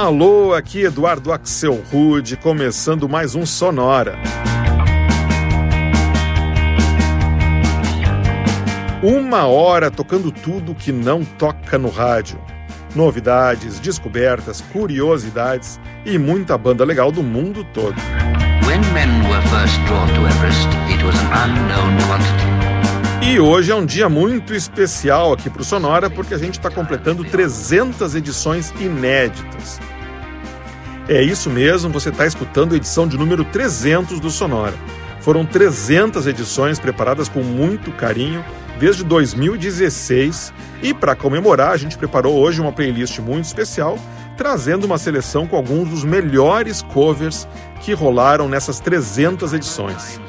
Alô, aqui Eduardo Axel Rude, começando mais um Sonora. Uma hora tocando tudo que não toca no rádio. Novidades, descobertas, curiosidades e muita banda legal do mundo todo. E hoje é um dia muito especial aqui para o Sonora porque a gente está completando 300 edições inéditas. É isso mesmo, você está escutando a edição de número 300 do Sonora. Foram 300 edições preparadas com muito carinho desde 2016 e para comemorar a gente preparou hoje uma playlist muito especial trazendo uma seleção com alguns dos melhores covers que rolaram nessas 300 edições.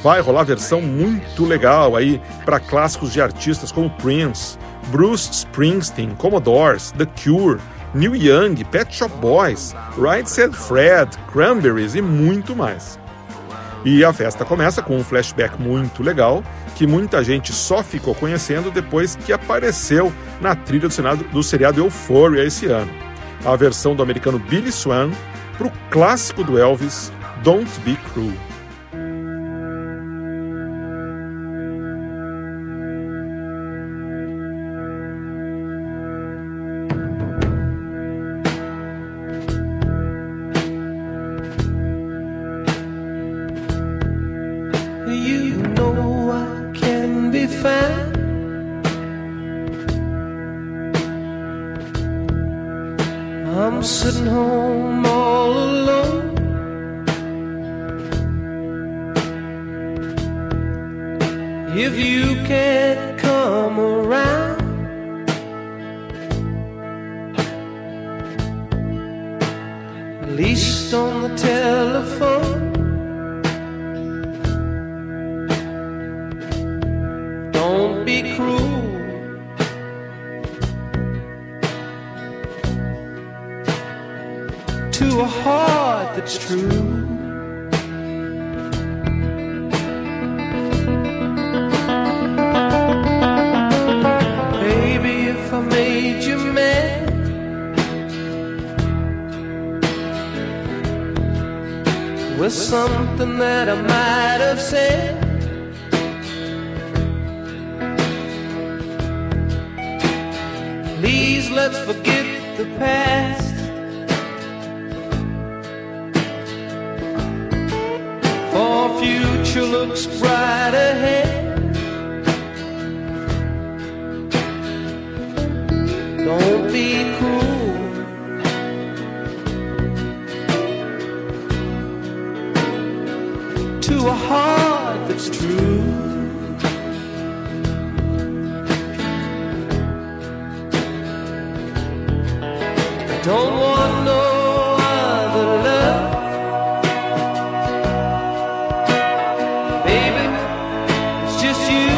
Vai rolar versão muito legal aí para clássicos de artistas como Prince, Bruce Springsteen, Commodores, The Cure, Neil Young, Pet Shop Boys, Right Said Fred, Cranberries e muito mais. E a festa começa com um flashback muito legal que muita gente só ficou conhecendo depois que apareceu na trilha do, Senado, do seriado Euphoria esse ano. A versão do americano Billy Swan para o clássico do Elvis, Don't Be Cruel. fan I'm sitting home all alone. If you can't come around At least on the telephone. miss you.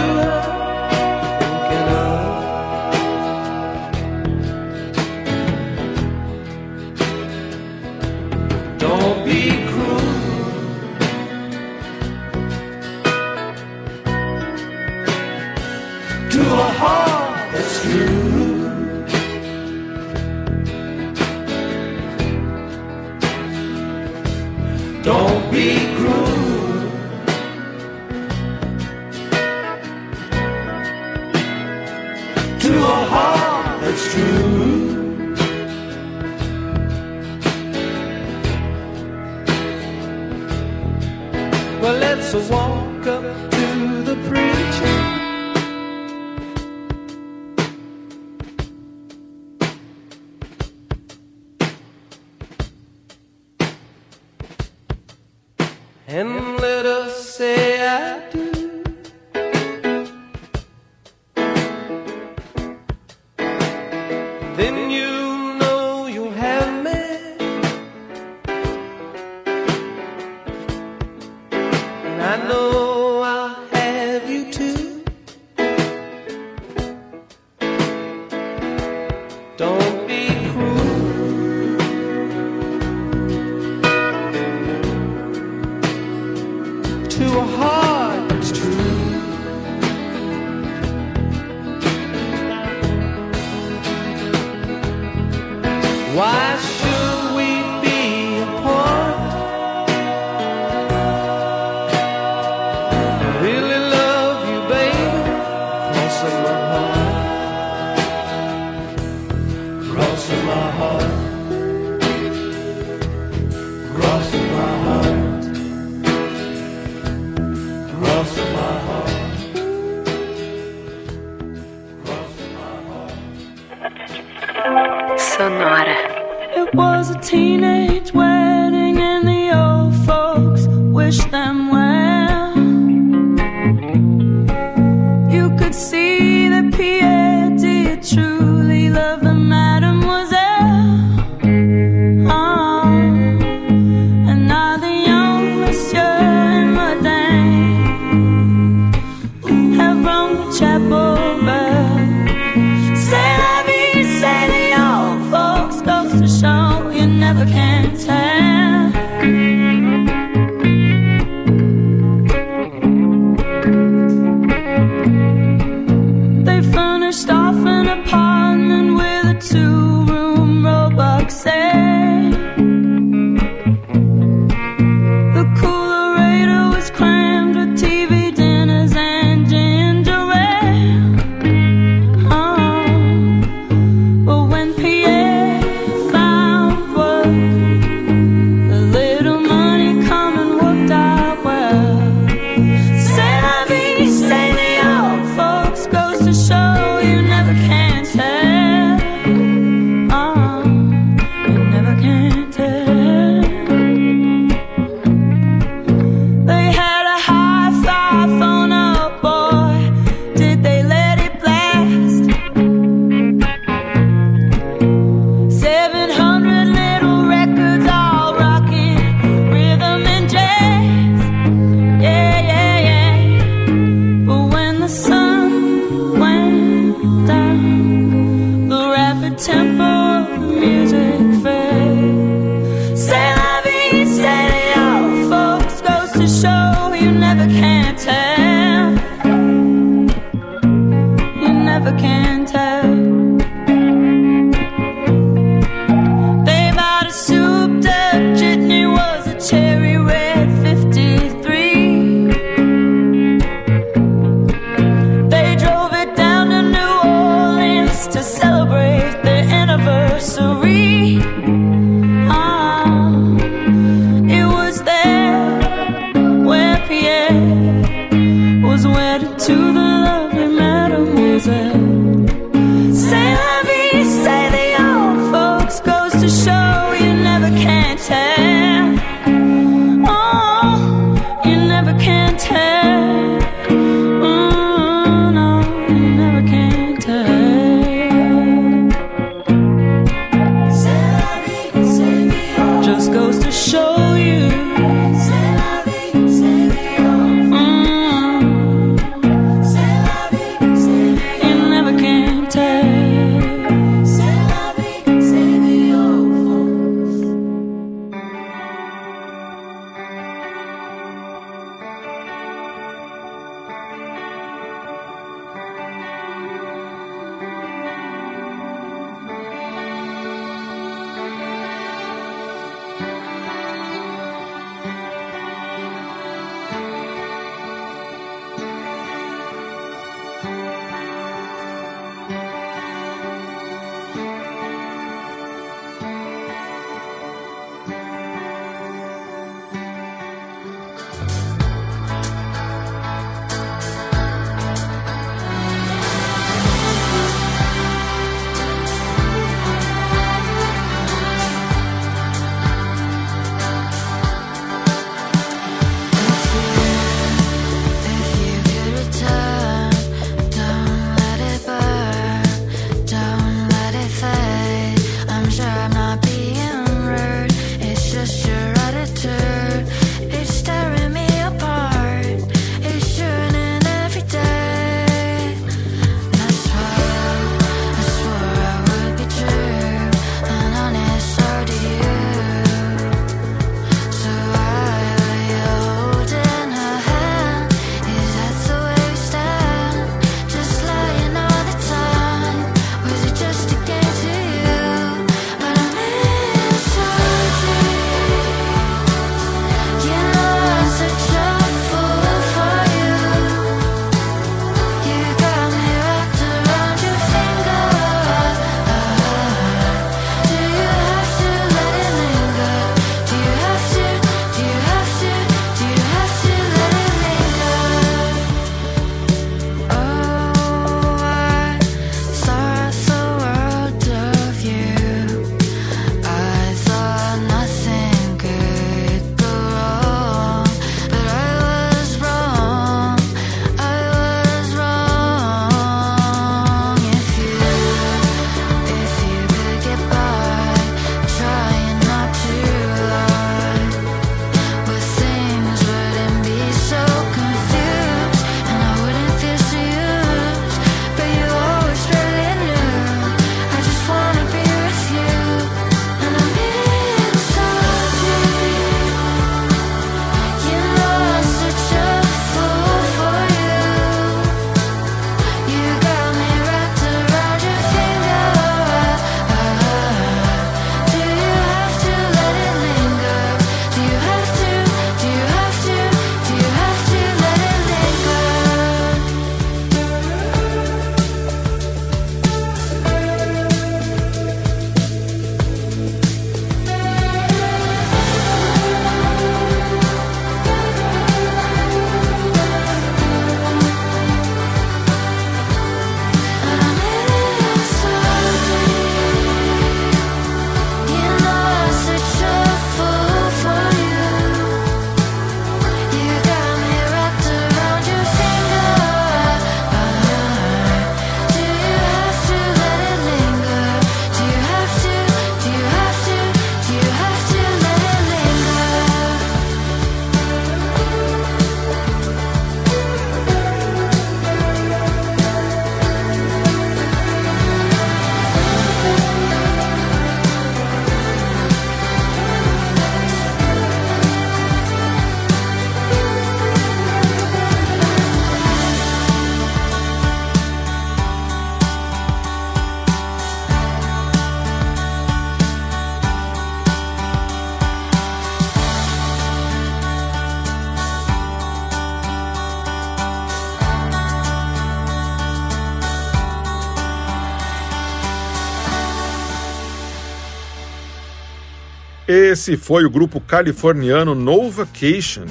Esse foi o grupo californiano No Vacation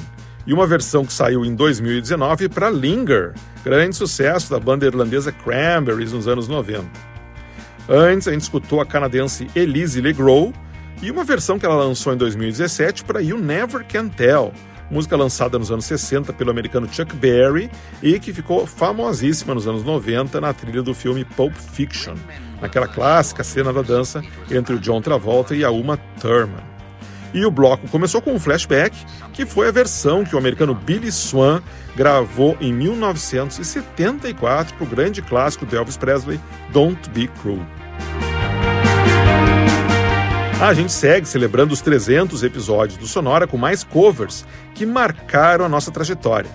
e uma versão que saiu em 2019 para Linger, grande sucesso da banda irlandesa Cranberries nos anos 90. Antes, a gente escutou a canadense Elise Legros e uma versão que ela lançou em 2017 para You Never Can Tell, música lançada nos anos 60 pelo americano Chuck Berry e que ficou famosíssima nos anos 90 na trilha do filme Pulp Fiction, naquela clássica cena da dança entre o John Travolta e a Uma Thurman. E o bloco começou com um flashback, que foi a versão que o americano Billy Swan gravou em 1974 para o grande clássico de Elvis Presley, Don't Be Cruel. A gente segue celebrando os 300 episódios do Sonora com mais covers que marcaram a nossa trajetória.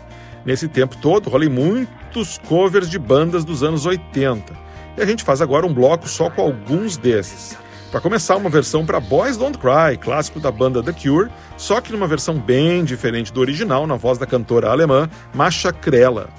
Nesse tempo todo, rolei muitos covers de bandas dos anos 80. E a gente faz agora um bloco só com alguns desses. Para começar, uma versão para Boys Don't Cry, clássico da banda The Cure, só que numa versão bem diferente do original, na voz da cantora alemã Masha Krella.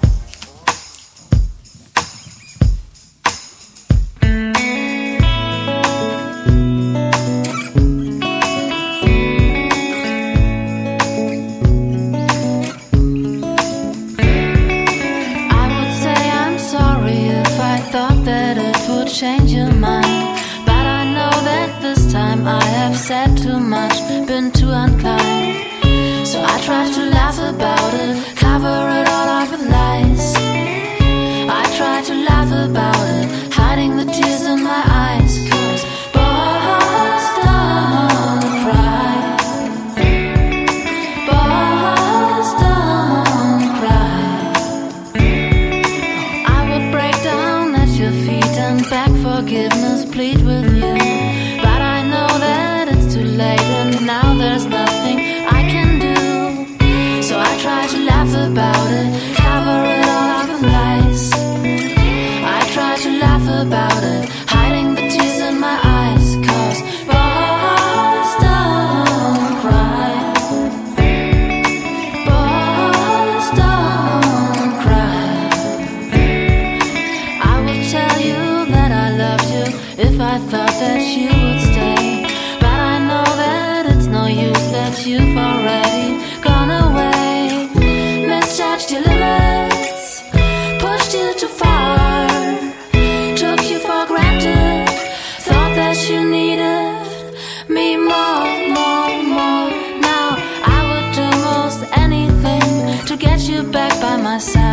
you back by my side.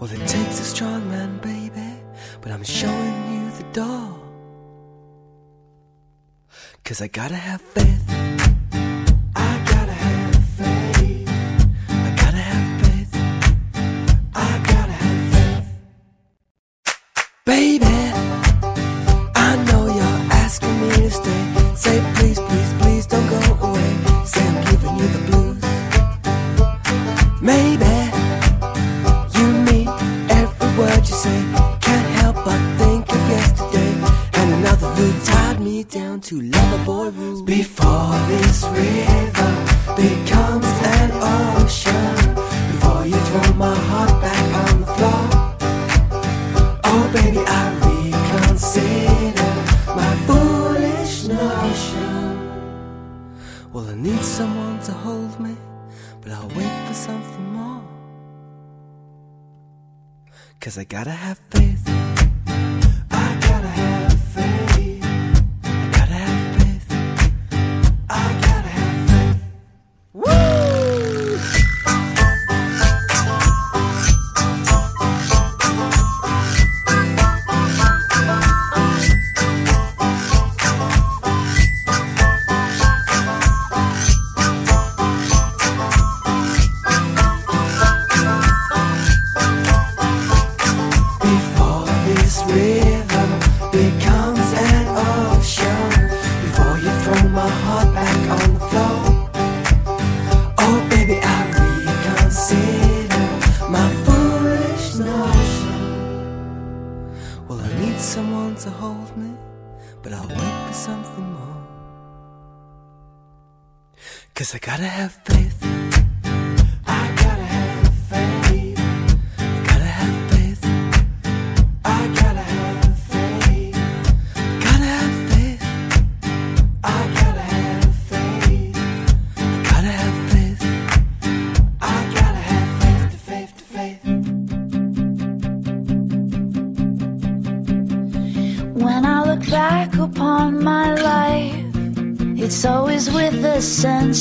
Well, it takes a strong man, baby, but I'm showing you the door. Cause I gotta have faith. but I'll wait for something more. Cause I gotta have faith.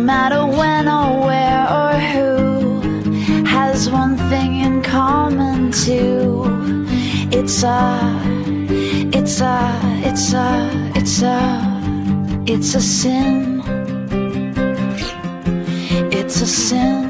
matter when or where or who has one thing in common too. It's a, it's a, it's a, it's a, it's a sin. It's a sin.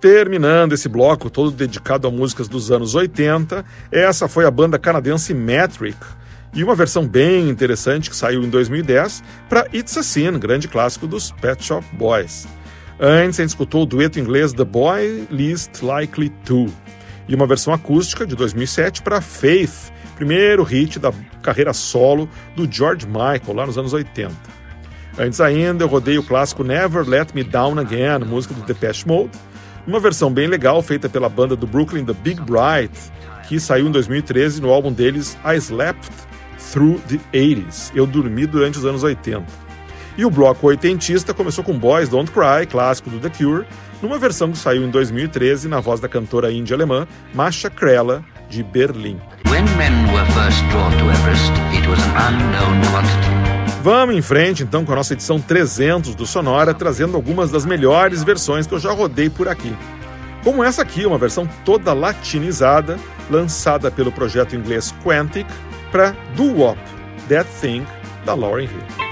Terminando esse bloco todo dedicado a músicas dos anos 80, essa foi a banda canadense Metric e uma versão bem interessante que saiu em 2010 para It's a Sin, grande clássico dos Pet Shop Boys. Antes a gente escutou o dueto inglês The Boy Least Likely To e uma versão acústica de 2007 para Faith, primeiro hit da carreira solo do George Michael lá nos anos 80. Antes ainda eu rodei o clássico Never Let Me Down Again, música do Depeche Mode, uma versão bem legal feita pela banda do Brooklyn The Big Bright, que saiu em 2013 no álbum deles I Slept Through the 80s, Eu Dormi Durante os Anos 80. E o bloco oitentista começou com Boys Don't Cry, clássico do The Cure, numa versão que saiu em 2013 na voz da cantora índia alemã Masha Krella, de Berlim. When men were first drawn to Everest, it was an unknown quantity. Vamos em frente então com a nossa edição 300 do Sonora, trazendo algumas das melhores versões que eu já rodei por aqui. Como essa aqui, uma versão toda latinizada, lançada pelo projeto inglês Quantic para Do Wop, That Thing, da Lauryn Hill.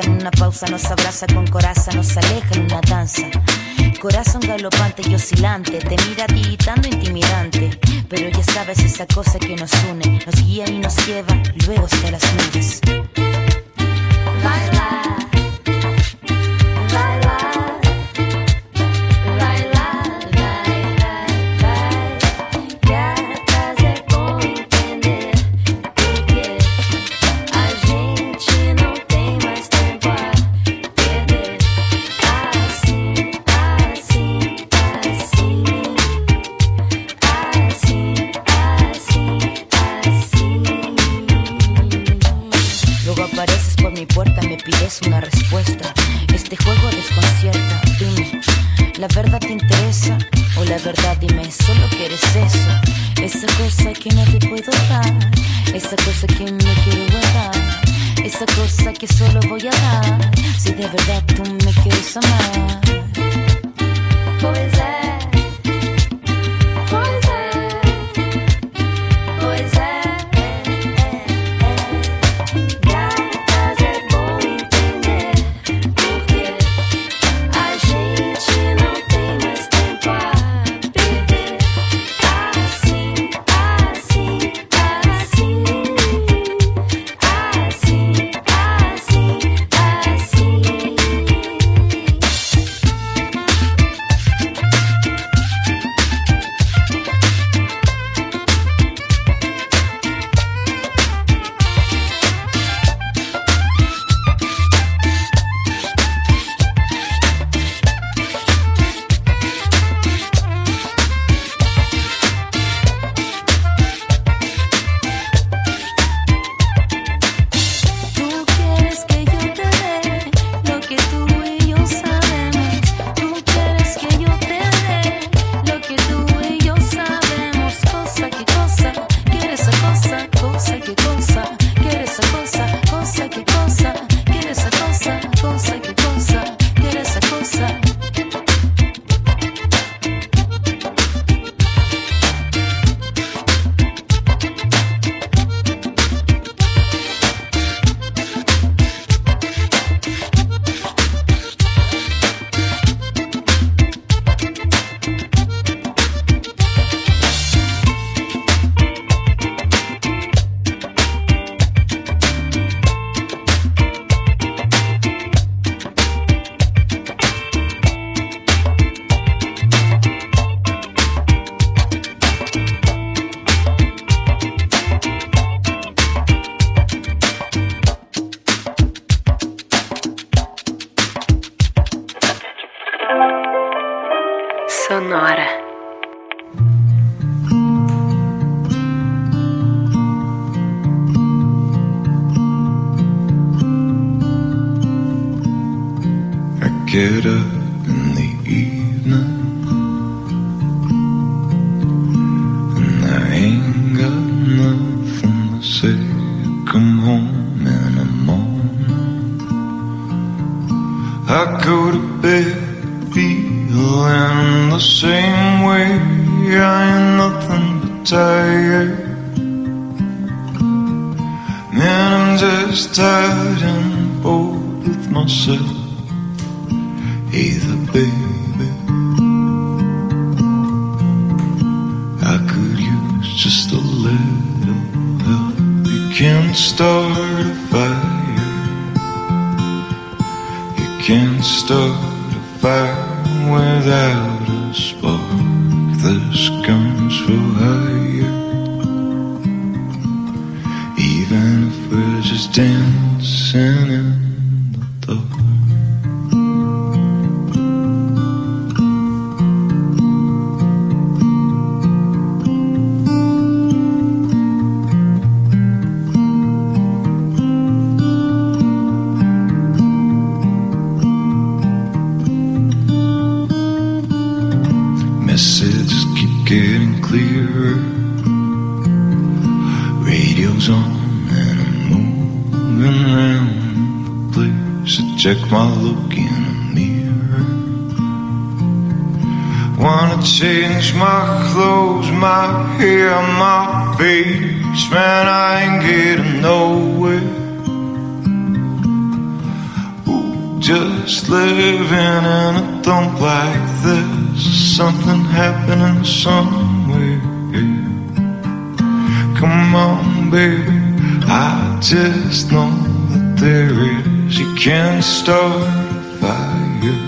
En una pausa, nos abraza con coraza, nos aleja en una danza. Corazón galopante y oscilante, te mira tiritando intimidante. Pero ya sabes esa cosa que nos une, nos guía y nos lleva luego hasta las nubes. Gatas la verdad dime, solo quieres eso. Esa cosa que no te puedo dar, esa cosa que me quiero guardar, esa cosa que solo voy a dar. Si de verdad tú me quieres amar. I go to bed feeling the same way. I ain't nothing but tired. Man, I'm just tired and bored with myself. Either baby, I could use just a little help. You can't start Can't start a fire without Man, I ain't getting nowhere. Ooh, Just living in a dump like this. Something happening somewhere. Come on, baby. I just know that there is. You can't start a fire.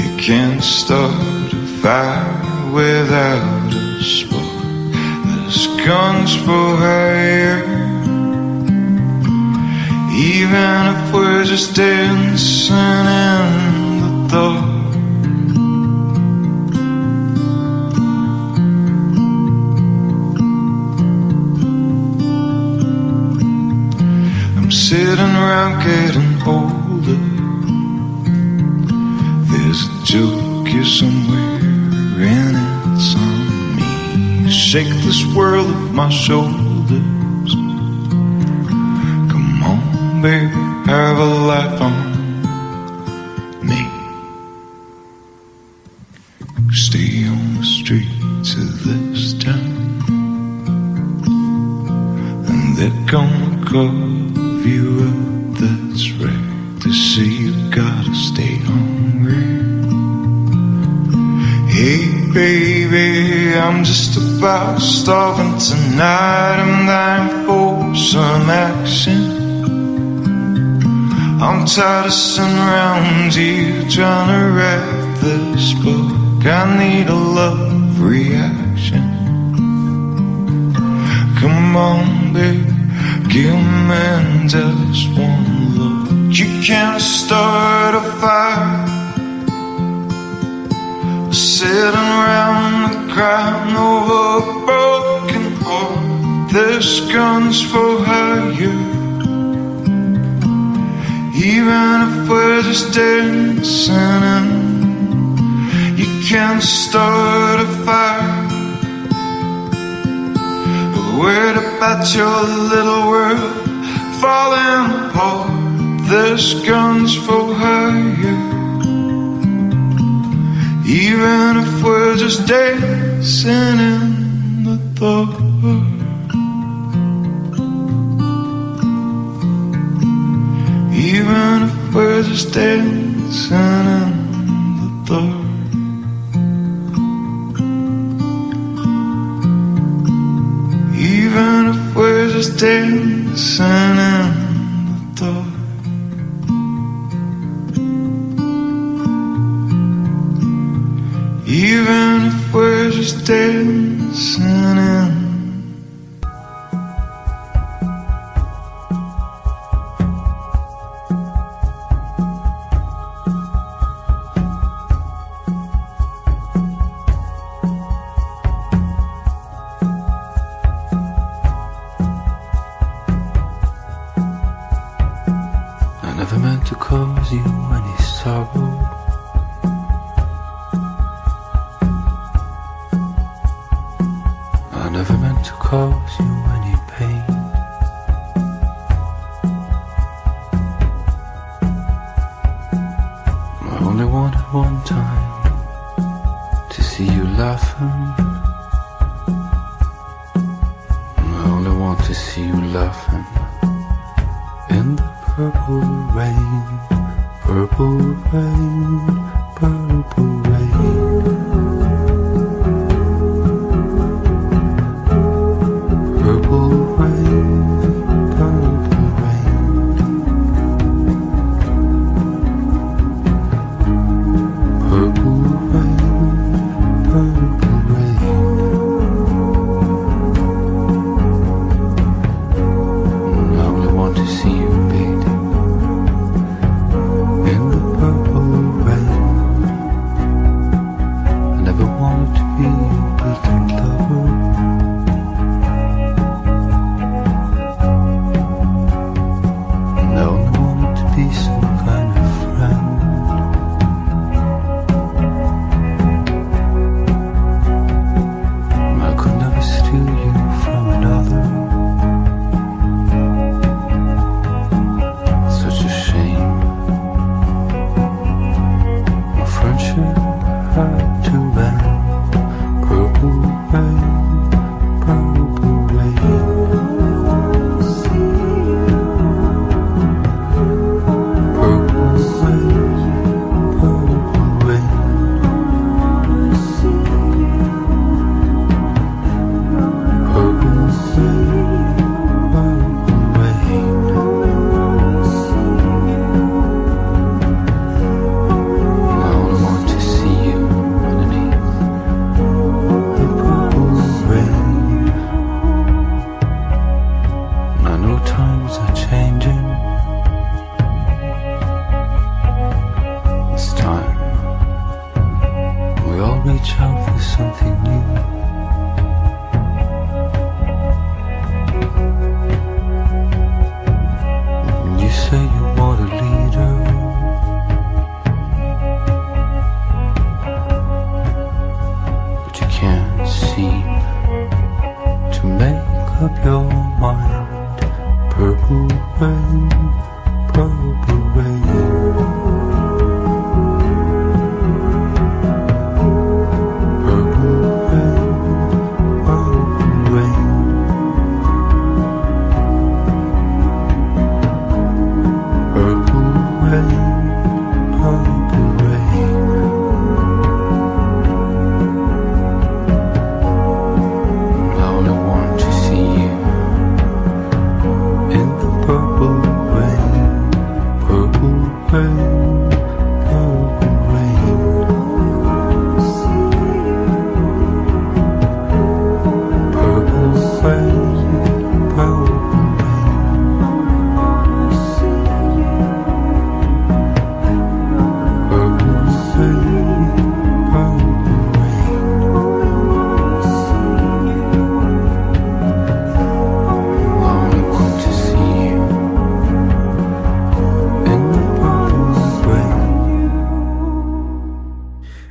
You can't start a fire without a spark. Gun's for hire. Even if we're just dancing in the dark. I'm sitting around getting Shake this world off my shoulders. Come on, baby, have a laugh on tonight. I'm dying for er some action. I'm tired of sitting around here trying to write this book. I need a love reaction. Come on, baby, give me just one look. You can't start a fire. Sitting around and crying over This gun's for hire. Even if we're just dancing you can't start a fire. Worried about your little world falling apart. This gun's for hire. Even if we're just dancing in the dark. We're just dancing in the dark. Even if we're just dancing in see you laughing in the purple rain, purple rain, purple rain.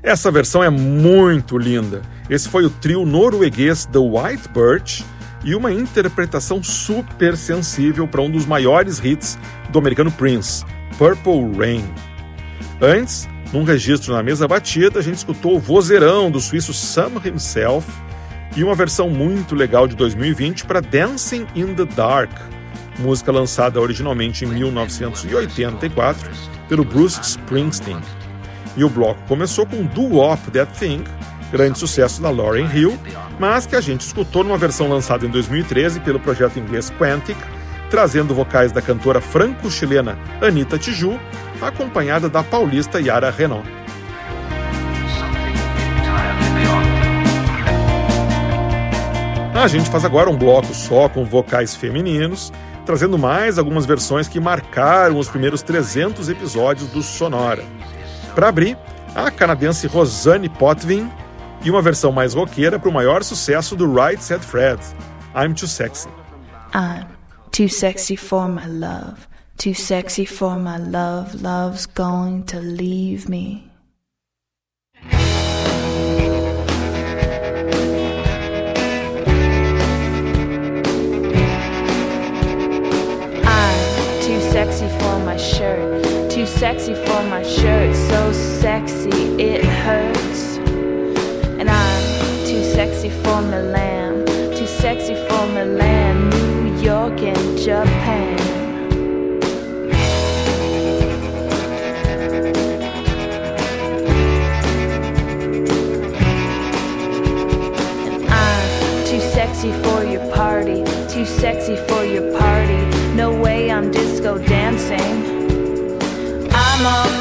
Essa versão é muito linda. Esse foi o trio norueguês The White Birch e uma interpretação super sensível para um dos maiores hits do americano Prince, Purple Rain. Antes, num registro na mesa batida, a gente escutou o vozeirão do suíço Sam himself e uma versão muito legal de 2020 para Dancing in the Dark, música lançada originalmente em 1984 pelo Bruce Springsteen. E o bloco começou com Do Wop That Thing, grande sucesso da Lauryn Hill, mas que a gente escutou numa versão lançada em 2013 pelo projeto inglês Quantic, trazendo vocais da cantora franco-chilena Anita Tiju, acompanhada da paulista Yara Renault. A gente faz agora um bloco só com vocais femininos, trazendo mais algumas versões que marcaram os primeiros 300 episódios do Sonora. Para abrir, a canadense Rosanne Potvin e uma versão mais roqueira para o maior sucesso do Right Said Fred, I'm Too Sexy. I'm too sexy for my love, Too sexy for my love, love's going to leave me. I'm too sexy for my shirt, too sexy for my shirt, so sexy it hurts. And I'm too sexy for Milan, too sexy for Milan, New York, and Japan. And I'm too sexy for your party, too sexy for your party. No way I'm disco dancing. I'm on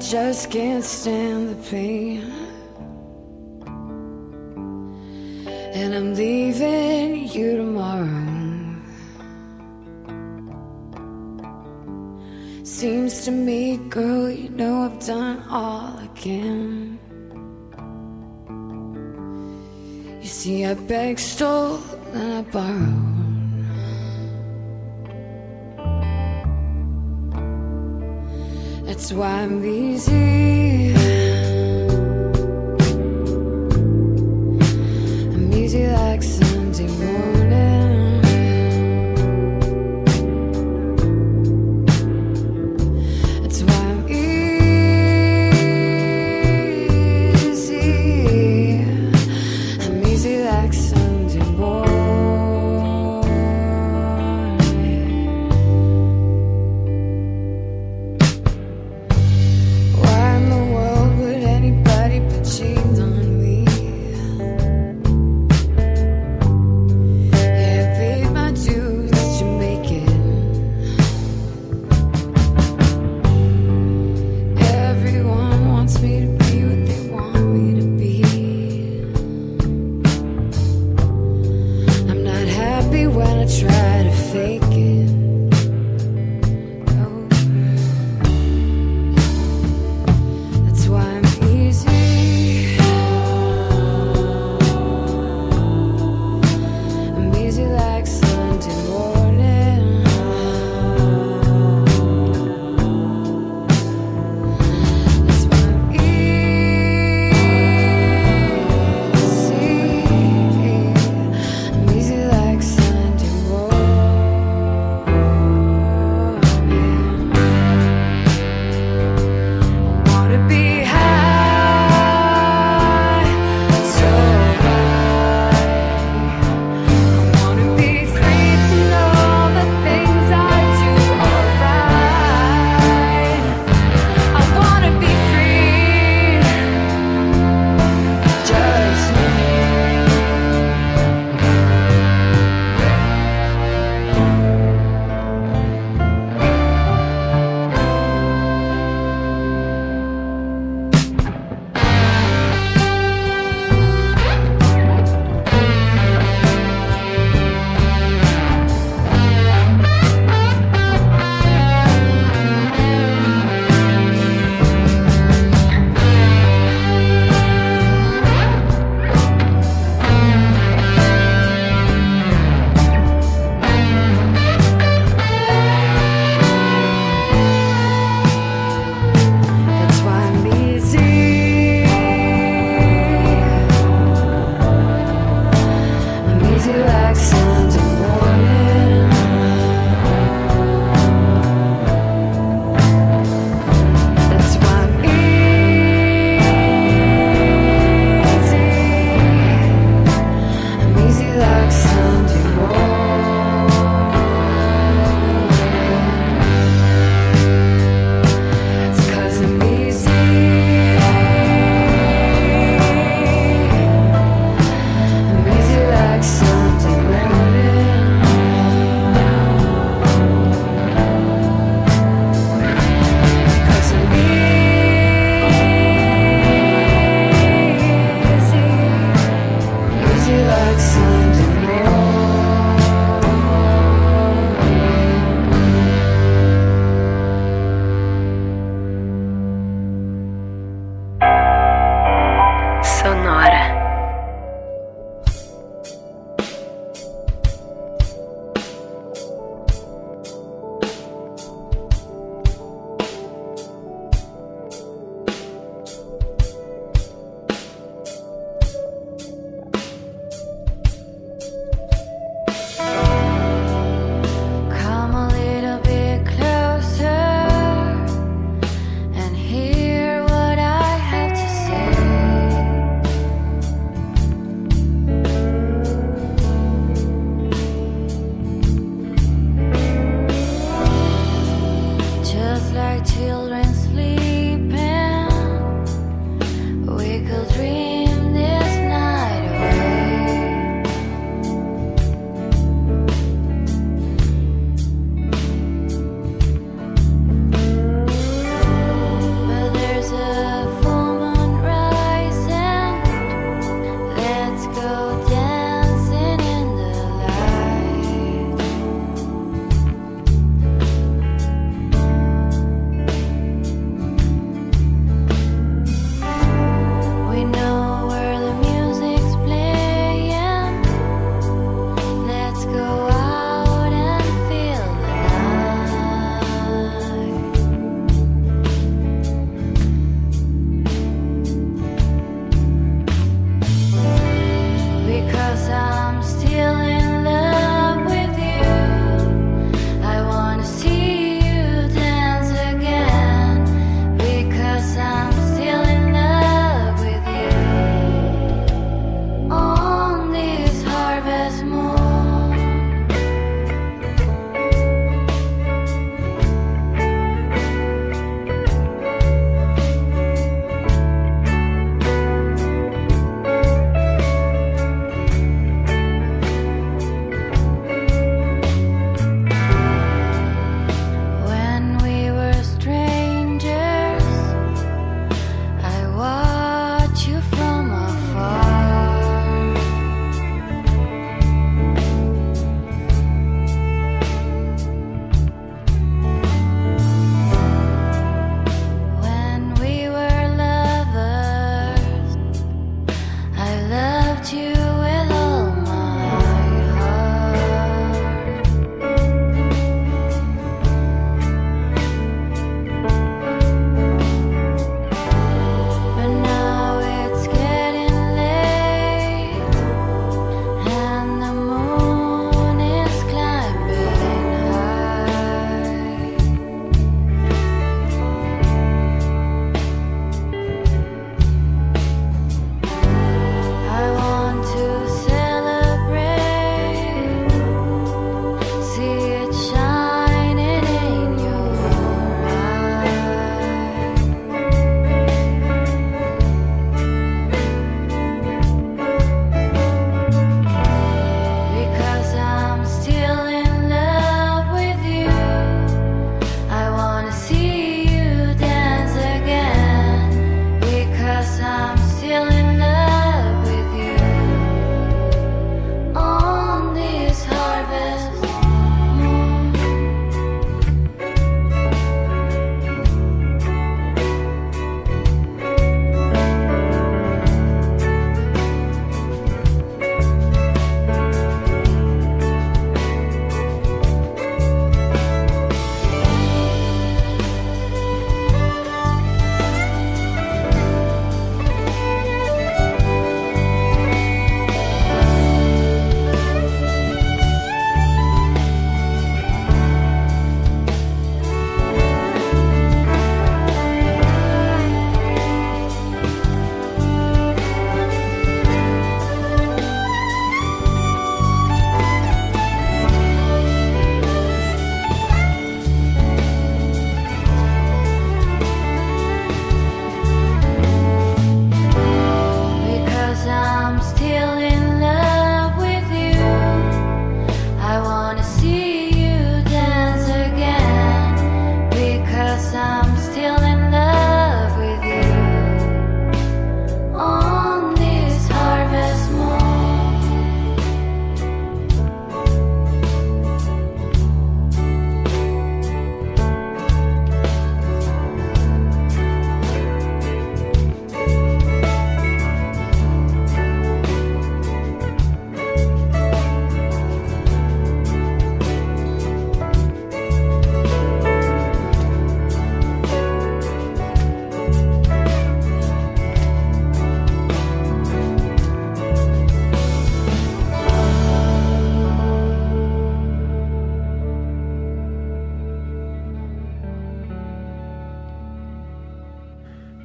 just can't stand the pain. And I'm leaving you tomorrow. Seems to me, girl, you know I've done all I can. You see, I begged, stole, and I borrowed. That's why I'm easy. I'm easy like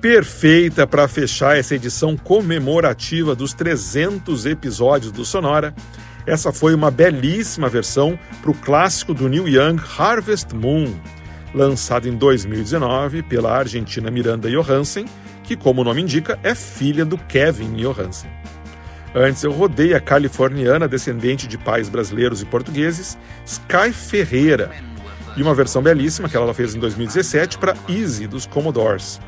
perfeita para fechar essa edição comemorativa dos 300 episódios do Sonora. Essa foi uma belíssima versão para o clássico do Neil Young Harvest Moon, lançado em 2019 pela argentina Miranda Johansen, que, como o nome indica, é filha do Kevin Johansen. Antes eu rodei a californiana descendente de pais brasileiros e portugueses, Sky Ferreira, e uma versão belíssima que ela fez em 2017 para Easy dos Commodores.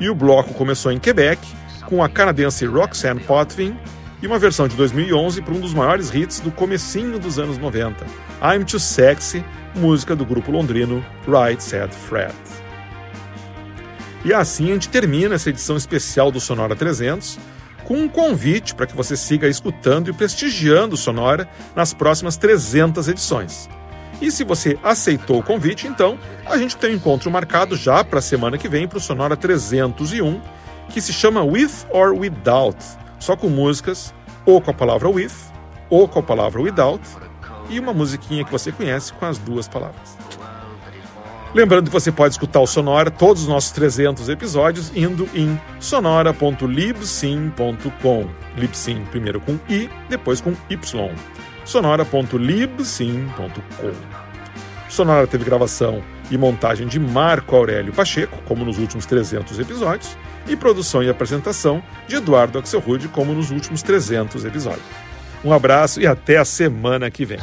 E o bloco começou em Quebec, com a canadense Roxanne Potvin e uma versão de 2011 para um dos maiores hits do comecinho dos anos 90, I'm Too Sexy, música do grupo londrino Right Said Fred. E assim a gente termina essa edição especial do Sonora 300 com um convite para que você siga escutando e prestigiando o Sonora nas próximas 300 edições. E se você aceitou o convite, então a gente tem um encontro marcado já para a semana que vem para o Sonora 301, que se chama With or Without, só com músicas ou com a palavra with ou com a palavra without, e uma musiquinha que você conhece com as duas palavras. Lembrando que você pode escutar o Sonora, todos os nossos 300 episódios, indo em sonora.libsim.com. Libsim primeiro com I, depois com Y. sonora.libsim.com. Sonora teve gravação e montagem de Marco Aurélio Pacheco, como nos últimos 300 episódios, e produção e apresentação de Eduardo Axelrude, como nos últimos 300 episódios. Um abraço e até a semana que vem.